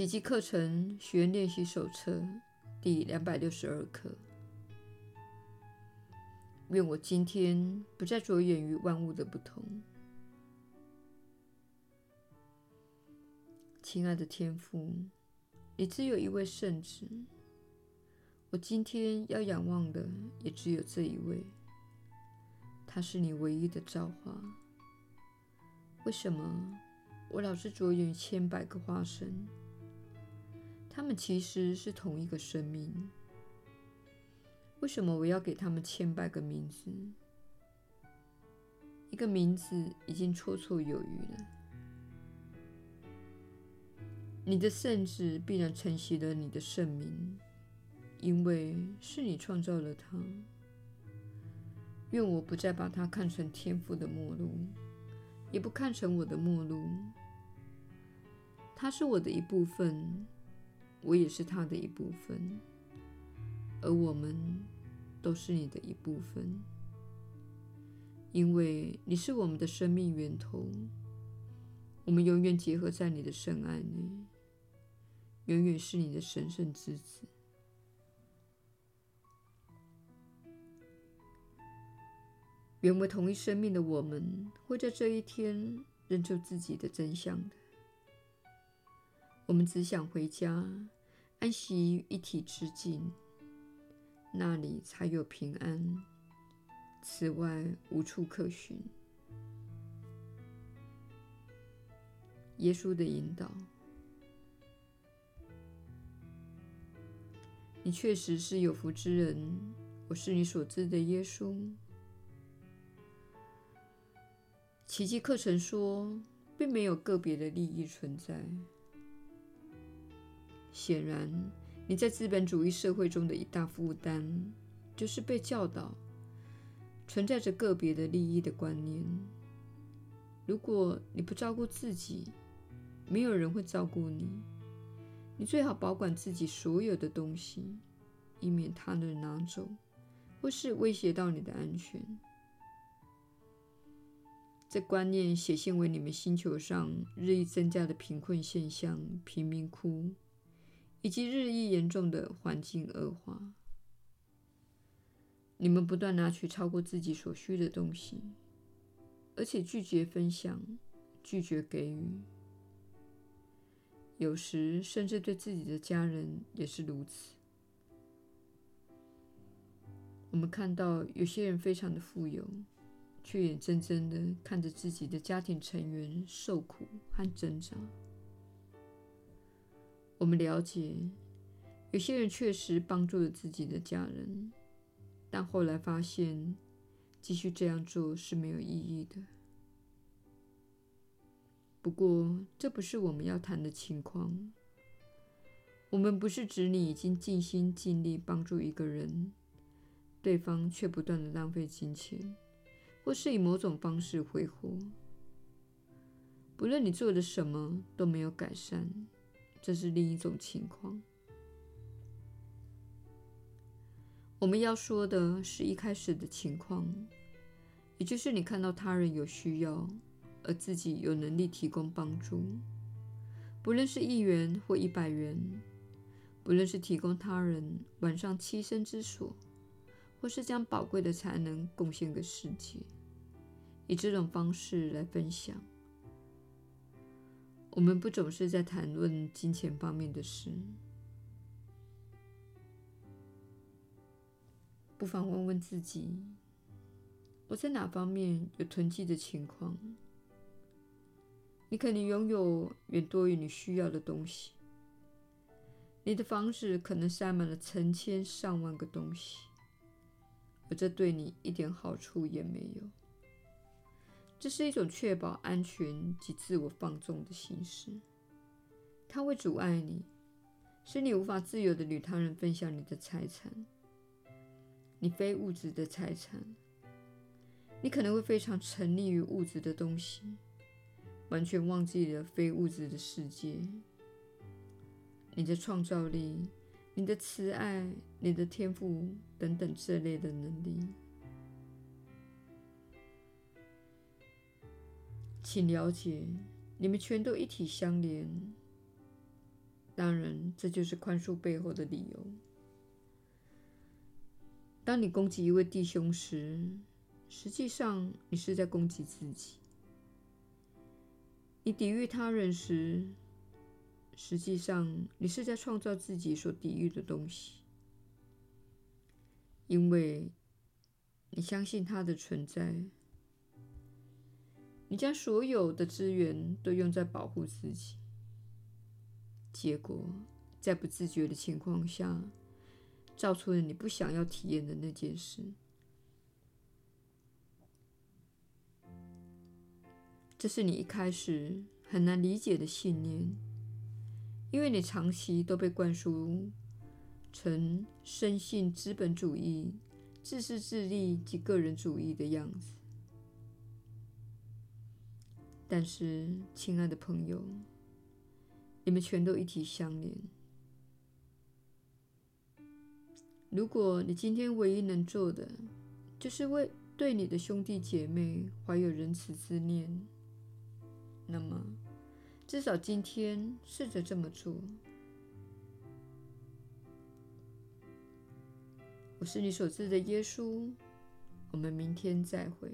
奇迹课程学员练习手册第两百六十二课。愿我今天不再着眼于万物的不同。亲爱的天父，你只有一位圣子，我今天要仰望的也只有这一位。他是你唯一的造化。为什么我老是着眼于千百个化身？他们其实是同一个生命。为什么我要给他们千百个名字？一个名字已经绰绰有余了。你的圣子必然承袭了你的圣名，因为是你创造了他。愿我不再把他看成天赋的末路，也不看成我的末路。他是我的一部分，我也是他的一部分。而我们都是你的一部分，因为你是我们的生命源头。我们永远结合在你的圣爱内，永远是你的神圣之子。原为同一生命的我们，会在这一天认出自己的真相的。我们只想回家，安息于一体之境。那里才有平安，此外无处可寻。耶稣的引导，你确实是有福之人。我是你所知的耶稣。奇迹课程说，并没有个别的利益存在。显然。你在资本主义社会中的一大负担，就是被教导存在着个别的利益的观念。如果你不照顾自己，没有人会照顾你。你最好保管自己所有的东西，以免他人拿走，或是威胁到你的安全。这观念显现为你们星球上日益增加的贫困现象——贫民窟。以及日益严重的环境恶化，你们不断拿取超过自己所需的东西，而且拒绝分享，拒绝给予，有时甚至对自己的家人也是如此。我们看到有些人非常的富有，却眼睁睁的看着自己的家庭成员受苦和挣扎。我们了解，有些人确实帮助了自己的家人，但后来发现继续这样做是没有意义的。不过，这不是我们要谈的情况。我们不是指你已经尽心尽力帮助一个人，对方却不断的浪费金钱，或是以某种方式挥霍。不论你做的什么都没有改善。这是另一种情况。我们要说的是一开始的情况，也就是你看到他人有需要，而自己有能力提供帮助，不论是一元或一百元，不论是提供他人晚上栖身之所，或是将宝贵的才能贡献给世界，以这种方式来分享。我们不总是在谈论金钱方面的事，不妨问问自己：我在哪方面有囤积的情况？你可能拥有远多于你需要的东西，你的房子可能塞满了成千上万个东西，而这对你一点好处也没有。这是一种确保安全及自我放纵的形式，它会阻碍你，使你无法自由地与他人分享你的财产，你非物质的财产。你可能会非常沉溺于物质的东西，完全忘记了非物质的世界。你的创造力、你的慈爱、你的天赋等等这类的能力。请了解，你们全都一体相连。当然，这就是宽恕背后的理由。当你攻击一位弟兄时，实际上你是在攻击自己；你抵御他人时，实际上你是在创造自己所抵御的东西，因为你相信他的存在。你将所有的资源都用在保护自己，结果在不自觉的情况下，造出了你不想要体验的那件事。这是你一开始很难理解的信念，因为你长期都被灌输成深信资本主义、自私自利及个人主义的样子。但是，亲爱的朋友，你们全都一体相连。如果你今天唯一能做的，就是为对你的兄弟姐妹怀有仁慈之念，那么至少今天试着这么做。我是你所知的耶稣，我们明天再会。